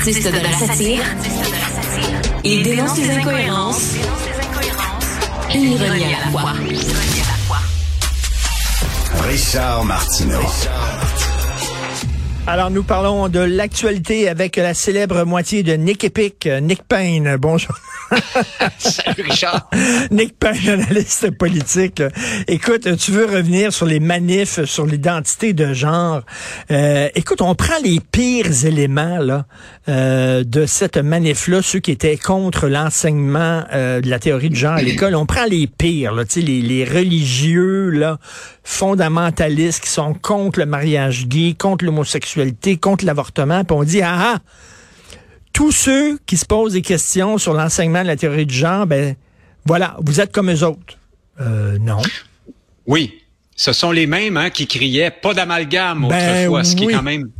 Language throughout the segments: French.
artiste de la satire. Il dénonce les incohérences. Ironie à la fois. Richard Martineau. Alors, nous parlons de l'actualité avec la célèbre moitié de Nick Epic, Nick Payne. Bonjour. Salut Richard. Nick Payne, analyste politique. Écoute, tu veux revenir sur les manifs, sur l'identité de genre. Euh, écoute, on prend les pires éléments là euh, de cette manif-là, ceux qui étaient contre l'enseignement euh, de la théorie du genre à l'école. On prend les pires, là, les, les religieux là, fondamentalistes qui sont contre le mariage gay, contre l'homosexualité, contre l'avortement, puis on dit ah, ah tous ceux qui se posent des questions sur l'enseignement de la théorie du genre, ben voilà, vous êtes comme eux autres. Euh, non. Oui, ce sont les mêmes hein, qui criaient pas d'amalgame ben autrefois, ce qui est quand même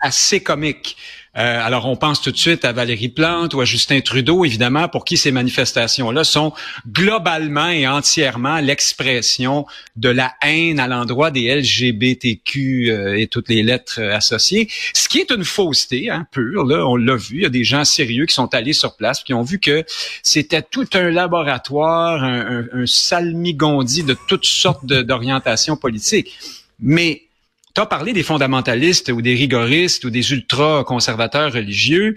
assez comique. Euh, alors, on pense tout de suite à Valérie Plante ou à Justin Trudeau, évidemment, pour qui ces manifestations-là sont globalement et entièrement l'expression de la haine à l'endroit des LGBTQ euh, et toutes les lettres euh, associées, ce qui est une fausseté hein, pure. Là, on l'a vu, il y a des gens sérieux qui sont allés sur place, qui ont vu que c'était tout un laboratoire, un, un, un salmigondi de toutes sortes d'orientations politiques. Mais tu as parlé des fondamentalistes ou des rigoristes ou des ultra-conservateurs religieux.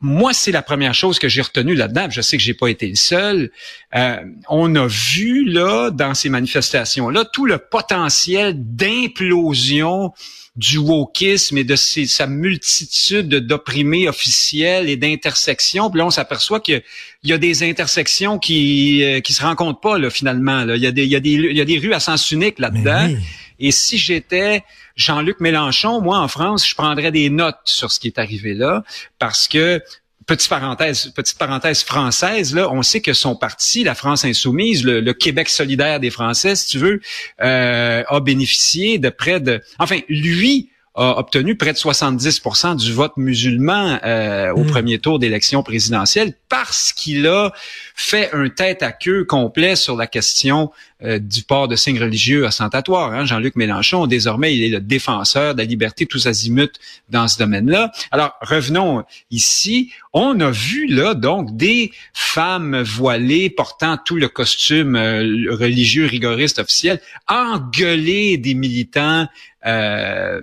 Moi, c'est la première chose que j'ai retenue là-dedans. Je sais que j'ai pas été le seul. Euh, on a vu là dans ces manifestations-là tout le potentiel d'implosion du wokisme et de sa multitude d'opprimés officiels et d'intersections. Puis là, on s'aperçoit qu'il y a des intersections qui euh, qui se rencontrent pas là finalement. Il, y a des, il, y a des, il y a des rues à sens unique là-dedans. Et si j'étais Jean-Luc Mélenchon, moi en France, je prendrais des notes sur ce qui est arrivé là, parce que petite parenthèse, petite parenthèse française, là, on sait que son parti, la France insoumise, le, Québec solidaire des Français, si tu veux, euh, a bénéficié de près de, enfin, lui a obtenu près de 70% du vote musulman euh, au hmm. premier tour d'élection présidentielle parce qu'il a fait un tête à queue complet sur la question euh, du port de signes religieux ostentatoires. Hein. Jean-Luc Mélenchon, désormais, il est le défenseur de la liberté tous azimuts dans ce domaine-là. Alors, revenons ici. On a vu là donc des femmes voilées portant tout le costume euh, religieux rigoriste officiel engueuler des militants euh,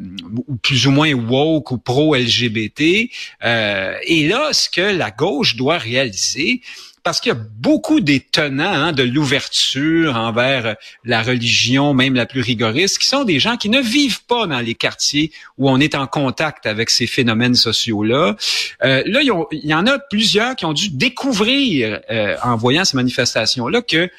plus ou moins woke ou pro-LGBT. Euh, et là, ce que la gauche doit réaliser, parce qu'il y a beaucoup des tenants hein, de l'ouverture envers la religion, même la plus rigoriste, qui sont des gens qui ne vivent pas dans les quartiers où on est en contact avec ces phénomènes sociaux-là. Euh, là, il y, en a plusieurs qui ont dû découvrir, euh, en voyant ces manifestations-là, que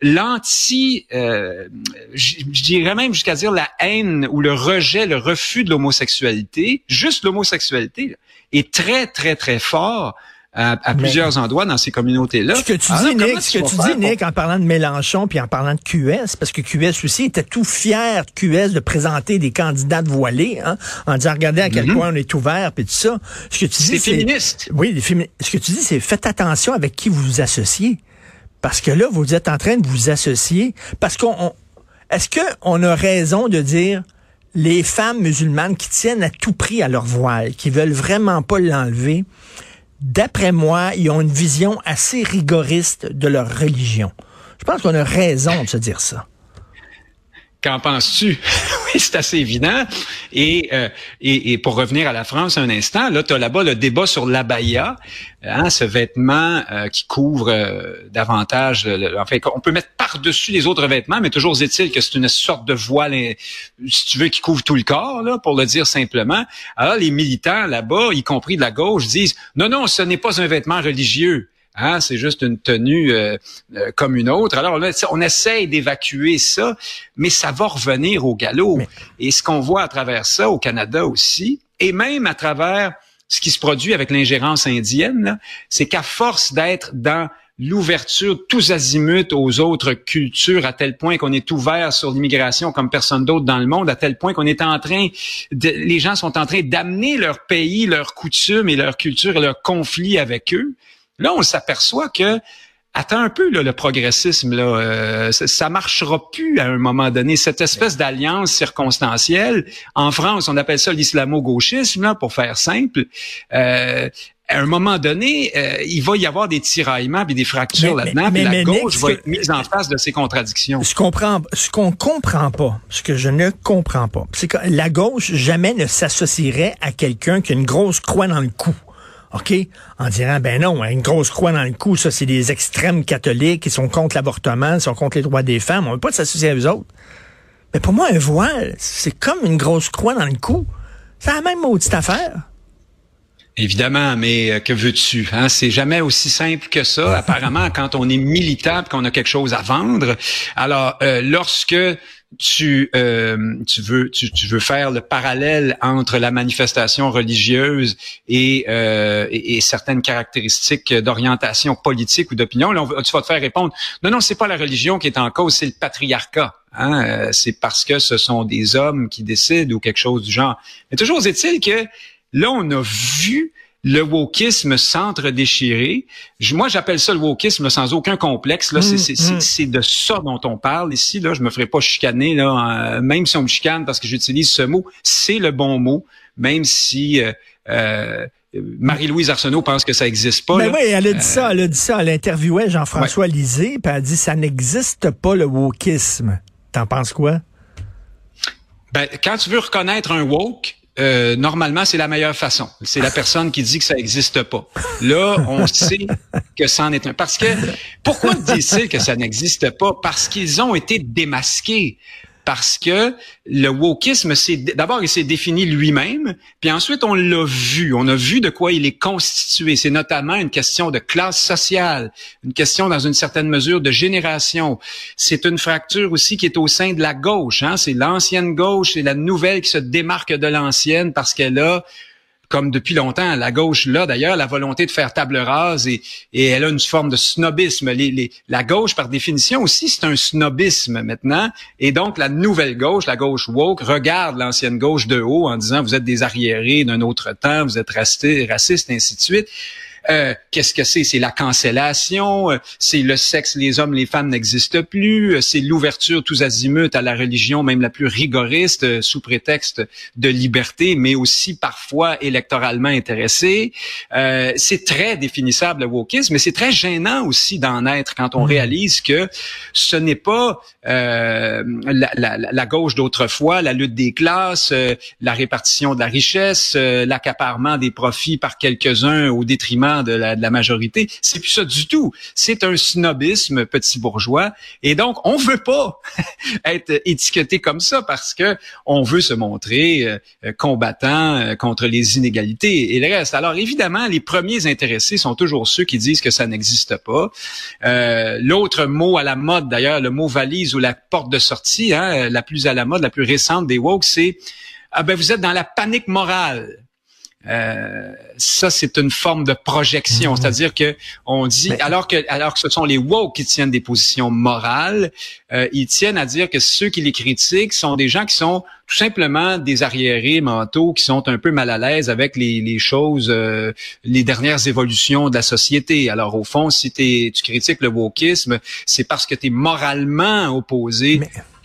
l'anti, euh, je dirais même jusqu'à dire la haine ou le rejet, le refus de l'homosexualité, juste l'homosexualité, est très, très, très fort à, plusieurs endroits dans ces communautés-là. Ce que tu dis, Nick, ce que tu dis, Nick, en parlant de Mélenchon puis en parlant de QS, parce que QS aussi était tout fier de QS de présenter des candidats voilés, hein, en disant regardez à quel mm-hmm. point on est ouvert puis tout ça. Ce que tu dis, c'est féministe. Oui, les ce que tu dis, c'est faites attention avec qui vous vous associez, parce que là, vous êtes en train de vous associer, parce qu'on, est-ce que on a raison de dire les femmes musulmanes qui tiennent à tout prix à leur voile, qui veulent vraiment pas l'enlever, d'après moi, ils ont une vision assez rigoriste de leur religion. Je pense qu'on a raison de se dire ça. Qu'en penses-tu? oui, c'est assez évident. Et, euh, et, et, pour revenir à la France un instant, là, tu as là-bas le débat sur l'abaya, hein, ce vêtement euh, qui couvre euh, davantage... Le, enfin, on peut mettre par-dessus les autres vêtements, mais toujours est-il que c'est une sorte de voile, si tu veux, qui couvre tout le corps, là, pour le dire simplement. Alors, les militants là-bas, y compris de la gauche, disent, non, non, ce n'est pas un vêtement religieux. Hein, c'est juste une tenue euh, euh, comme une autre. Alors là, on essaye d'évacuer ça, mais ça va revenir au galop. Et ce qu'on voit à travers ça au Canada aussi, et même à travers ce qui se produit avec l'ingérence indienne, c'est qu'à force d'être dans l'ouverture tous azimuts aux autres cultures à tel point qu'on est ouvert sur l'immigration comme personne d'autre dans le monde, à tel point qu'on est en train, de, les gens sont en train d'amener leur pays, leurs coutumes et leur culture et leurs conflits avec eux. Là, on s'aperçoit que attends un peu là, le progressisme là, euh, ça, marchera plus à un moment donné. Cette espèce d'alliance circonstancielle, en France, on appelle ça l'islamo-gauchisme là, pour faire simple. Euh, à un moment donné, euh, il va y avoir des tiraillements et des fractures là-dedans, puis la gauche va être mise en face de ces contradictions. Ce qu'on ce qu'on comprend pas, ce que je ne comprends pas, c'est que la gauche jamais ne s'associerait à quelqu'un qui a une grosse croix dans le cou. OK? En disant, ben non, une grosse croix dans le cou, ça, c'est des extrêmes catholiques qui sont contre l'avortement, qui sont contre les droits des femmes. On ne veut pas s'associer à eux autres. Mais pour moi, un voile, c'est comme une grosse croix dans le cou. C'est la même maudite affaire. Évidemment, mais euh, que veux-tu hein? C'est jamais aussi simple que ça. Apparemment, quand on est militant, qu'on a quelque chose à vendre, alors euh, lorsque tu euh, tu veux tu, tu, veux faire le parallèle entre la manifestation religieuse et, euh, et, certaines caractéristiques d'orientation politique ou d'opinion, là tu vas te faire répondre non non c'est pas la religion qui est en cause, c'est le patriarcat. Hein? Euh, c'est parce que ce sont des hommes qui décident ou quelque chose du genre. Mais toujours est-il que Là, on a vu le wokisme s'entre-déchirer. Moi, j'appelle ça le wokisme sans aucun complexe. Là, c'est mmh, mmh. de ça dont on parle ici. Là, je me ferai pas chicaner, là, même si on me chicane parce que j'utilise ce mot. C'est le bon mot, même si euh, euh, Marie-Louise Arsenault pense que ça n'existe pas. Mais ben oui, elle a dit ça. Elle a dit ça. Elle interviewait Jean-François Lisée, puis elle a dit ça n'existe pas le wokisme. T'en penses quoi? Ben, quand tu veux reconnaître un woke, euh, normalement, c'est la meilleure façon. C'est la personne qui dit que ça n'existe pas. Là, on sait que c'en est un. Parce que, pourquoi disent-ils que ça n'existe pas? Parce qu'ils ont été démasqués parce que le wokisme, c'est d'abord il s'est défini lui-même, puis ensuite on l'a vu, on a vu de quoi il est constitué. C'est notamment une question de classe sociale, une question dans une certaine mesure de génération. C'est une fracture aussi qui est au sein de la gauche. Hein? C'est l'ancienne gauche et la nouvelle qui se démarque de l'ancienne parce qu'elle a comme depuis longtemps, la gauche là d'ailleurs, la volonté de faire table rase et, elle a une forme de snobisme. La gauche, par définition aussi, c'est un snobisme maintenant. Et donc, la nouvelle gauche, la gauche woke, regarde l'ancienne gauche de haut en disant, vous êtes des arriérés d'un autre temps, vous êtes racistes, ainsi de suite. Euh, qu'est-ce que c'est? C'est la cancellation, euh, c'est le sexe, les hommes, les femmes n'existent plus, euh, c'est l'ouverture tous azimuts à la religion, même la plus rigoriste, sous prétexte de liberté, mais aussi parfois électoralement intéressé. c'est très définissable le wokisme, mais c'est très gênant aussi d'en être quand on mmh. réalise que ce n'est pas la, la, la, gauche d'autrefois, la lutte des classes, la répartition de la richesse, l'accaparement des profits par quelques-uns au détriment de la, de la majorité. C'est plus ça du tout. C'est un snobisme petit bourgeois. Et donc, on veut pas être étiqueté comme ça parce que on veut se montrer euh, combattant euh, contre les inégalités et le reste. Alors, évidemment, les premiers intéressés sont toujours ceux qui disent que ça n'existe pas. Euh, L'autre mot à la mode, d'ailleurs, le mot valise ou la porte de sortie, hein, la plus à la mode, la plus récente des woke, c'est ah ben vous êtes dans la panique morale. Euh, ça, c'est une forme de projection, mhm. c'est-à-dire que on dit, alors que alors que ce sont les woke qui tiennent des positions morales, euh, ils tiennent à dire que ceux qui les critiquent sont des gens qui sont tout simplement des arriérés mentaux, qui sont un peu mal à l'aise avec les, les choses, euh, les dernières évolutions de la société. Alors au fond, si tu critiques le wokisme, c'est parce que tu es moralement opposé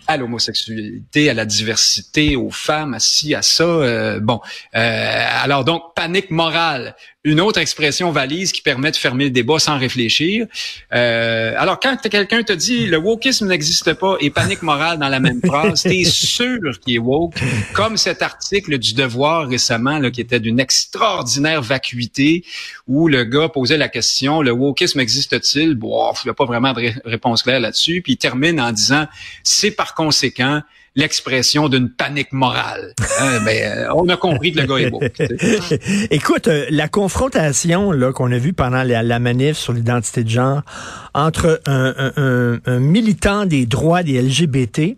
à l'homosexualité, à la diversité, aux femmes, à ci, à ça. Euh, bon, euh, alors donc panique morale une autre expression valise qui permet de fermer le débat sans réfléchir. Euh, alors, quand quelqu'un te dit le wokisme n'existe pas et panique morale dans la même phrase, t'es sûr qu'il est woke, comme cet article du Devoir récemment là, qui était d'une extraordinaire vacuité où le gars posait la question le wokisme existe-t-il? Bon, il n'y a pas vraiment de réponse claire là-dessus. Puis il termine en disant c'est par conséquent l'expression d'une panique morale. Hein, ben, euh, on a compris que le gars est beau. Écoute, euh, la confrontation là qu'on a vue pendant la, manif sur l'identité de genre entre un, un, militant des droits des LGBT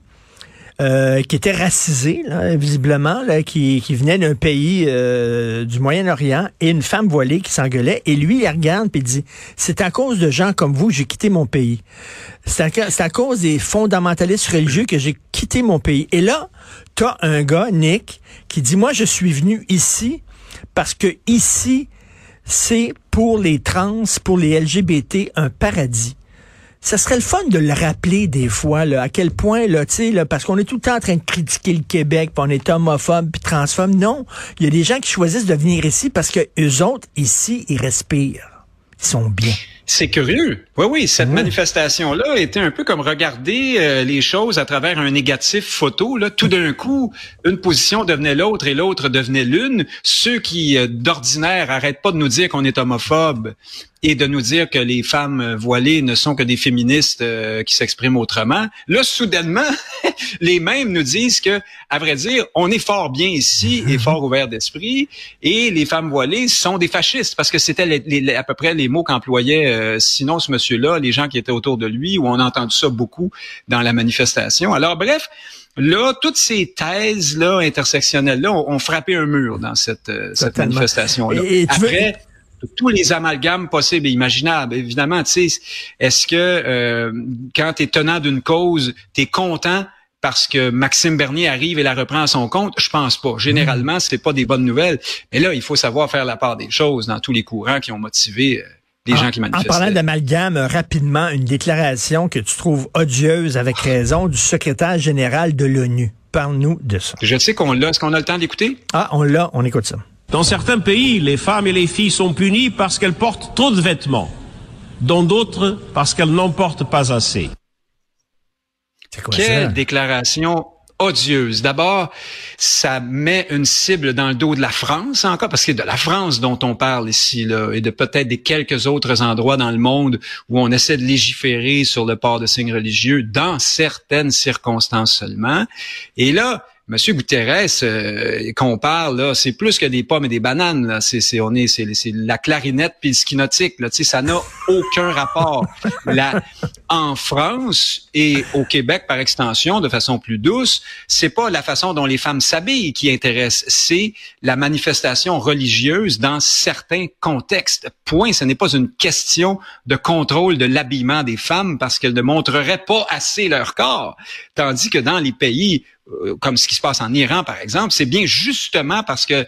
euh, qui était racisé, là, visiblement, là, qui, qui venait d'un pays euh, du Moyen-Orient, et une femme voilée qui s'engueulait. Et lui, il regarde et dit, c'est à cause de gens comme vous que j'ai quitté mon pays. C'est à, à, cause des fondamentalistes religieux que j'ai quitté mon pays. Et là, t'as un gars, Nick, qui dit, moi, je suis venu ici parce que ici, c'est pour les trans, pour les LGBT, un paradis ça serait le fun de le rappeler des fois, là, à quel point, là, tu sais, parce qu'on est tout le temps en train de critiquer le Québec, puis on est homophobe, puis transphobe. Non, il y a des gens qui choisissent de venir ici parce que eux autres, ici, ils respirent. Ils sont bien. C'est curieux. Oui, oui, cette manifestation-là était un peu comme regarder euh, les choses à travers un négatif photo. Là. Tout d'un coup, une position devenait l'autre et l'autre devenait l'une. Ceux qui, euh, d'ordinaire, arrêtent pas de nous dire qu'on est homophobe et de nous dire que les femmes voilées ne sont que des féministes euh, qui s'expriment autrement. Là, soudainement, les mêmes nous disent que, à vrai dire, on est fort bien ici et fort ouvert d'esprit, et les femmes voilées sont des fascistes parce que c'était à peu près les mots qu'employait euh, sinon ce monsieur-là, les gens qui étaient autour de lui, où on a entendu ça beaucoup dans la manifestation. Alors bref. Là, toutes ces thèses-là, intersectionnelles-là, ont, frappé un mur dans cette, euh, cette manifestation-là. Après, tous les amalgames possibles et imaginables. Évidemment, tu sais, est-ce que euh, quand tu es tenant d'une cause, tu es content parce que Maxime Bernier arrive et la reprend à son compte, je pense pas. Généralement, c'est pas des bonnes nouvelles. Mais là, il faut savoir faire la part des choses dans tous les courants qui ont motivé euh, les gens qui manifestent. En parlant d'amalgame, rapidement, une déclaration que tu trouves odieuse avec raison du secrétaire général de l'ONU. Parle-nous de ça. Je sais qu'on l'a. Est-ce qu'on a le temps d'écouter? Ah, on l'a. On écoute ça. Dans certains pays, les femmes et les filles sont punies parce qu'elles portent trop de vêtements, dans d'autres parce qu'elles n'en portent pas assez. Quelle déclaration odieuse. D'abord, ça met une cible dans le dos de la France encore, parce que de la France dont on parle ici, là, et de peut-être des quelques autres endroits dans le monde où on essaie de légiférer sur le port de signes religieux dans certaines circonstances seulement. Et là, Monsieur Guterres, euh, qu'on parle là, c'est plus que des pommes et des bananes. Là. C'est, c'est, on est, c'est, c'est la clarinette puis le skinotique. Là. Tu sais, ça n'a aucun rapport. Là, en France et au Québec, par extension, de façon plus douce, c'est pas la façon dont les femmes s'habillent qui intéresse, c'est la manifestation religieuse dans certains contextes. Point. Ce n'est pas une question de contrôle de l'habillement des femmes parce qu'elles ne montreraient pas assez leur corps, tandis que dans les pays comme ce qui se passe en Iran, par exemple, c'est bien justement parce que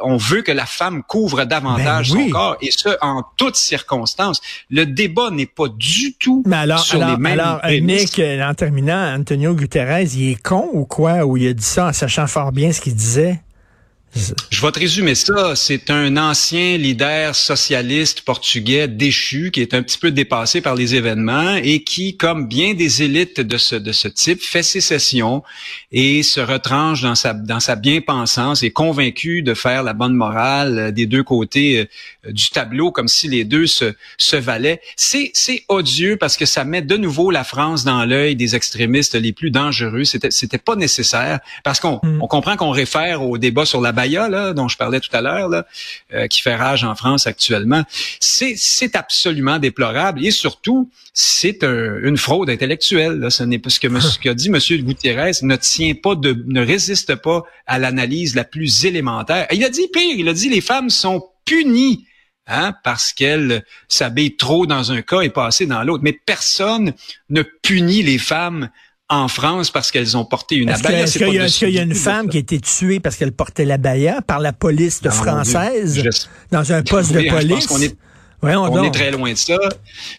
on veut que la femme couvre davantage ben son corps, et ce, en toutes circonstances. Le débat n'est pas du tout sur les mêmes Alors, euh, Nick, en terminant, Antonio Guterres, il est con ou quoi? Ou il a dit ça en sachant fort bien ce qu'il disait? Je vais te résumer ça. C'est un ancien leader socialiste portugais déchu qui est un petit peu dépassé par les événements et qui, comme bien des élites de ce, de ce type, fait sécession et se retranche dans sa, dans sa bien-pensance et convaincu de faire la bonne morale des deux côtés euh, du tableau comme si les deux se, se valaient. C'est, c'est odieux parce que ça met de nouveau la France dans l'œil des extrémistes les plus dangereux. C'était, c'était pas nécessaire parce qu'on hmm. on comprend qu'on réfère au débat sur la là, dont je parlais tout à l'heure, là, euh, qui fait rage en France actuellement, c'est absolument déplorable et surtout, c'est une fraude intellectuelle. Ce n'est pas ce que, ce qu'a dit M. Gutiérrez ne tient pas de, ne résiste pas à l'analyse la plus élémentaire. il a dit pire, il a dit les femmes sont punies Hein, parce qu'elles s'habillent trop dans un cas et pas assez dans l'autre. Mais personne ne punit les femmes en France parce qu'elles ont porté une abaya. Est-ce qu'il y, a une femme qui a été tuée parce qu'elle portait l'abaya par la police française dans un poste de police? On est très loin de ça.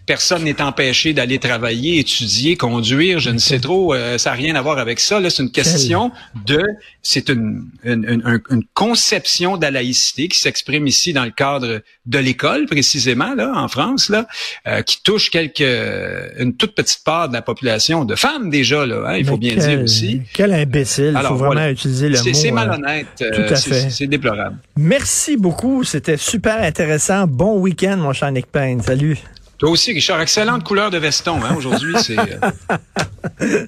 Personne n'est empêché d'aller travailler, étudier, conduire, je ne sais trop. Euh, ça n'a rien à voir avec ça. Là, c'est une question de, c'est une, une, une, conception de la laïcité qui s'exprime ici dans le cadre de l'école, précisément là, en France, là, euh, qui touche quelques, une toute petite part de la population de femmes déjà là. Hein, il faut bien dire aussi. Quel imbécile. Il faut vraiment utiliser le mot. C'est euh, malhonnête. tout à fait. C'est déplorable. Merci beaucoup. C'était super intéressant. Bon week-end mon cher Nick Payne. Salut. Toi aussi, Richard. Excellente couleur de veston, hein, aujourd'hui. C'est. Euh,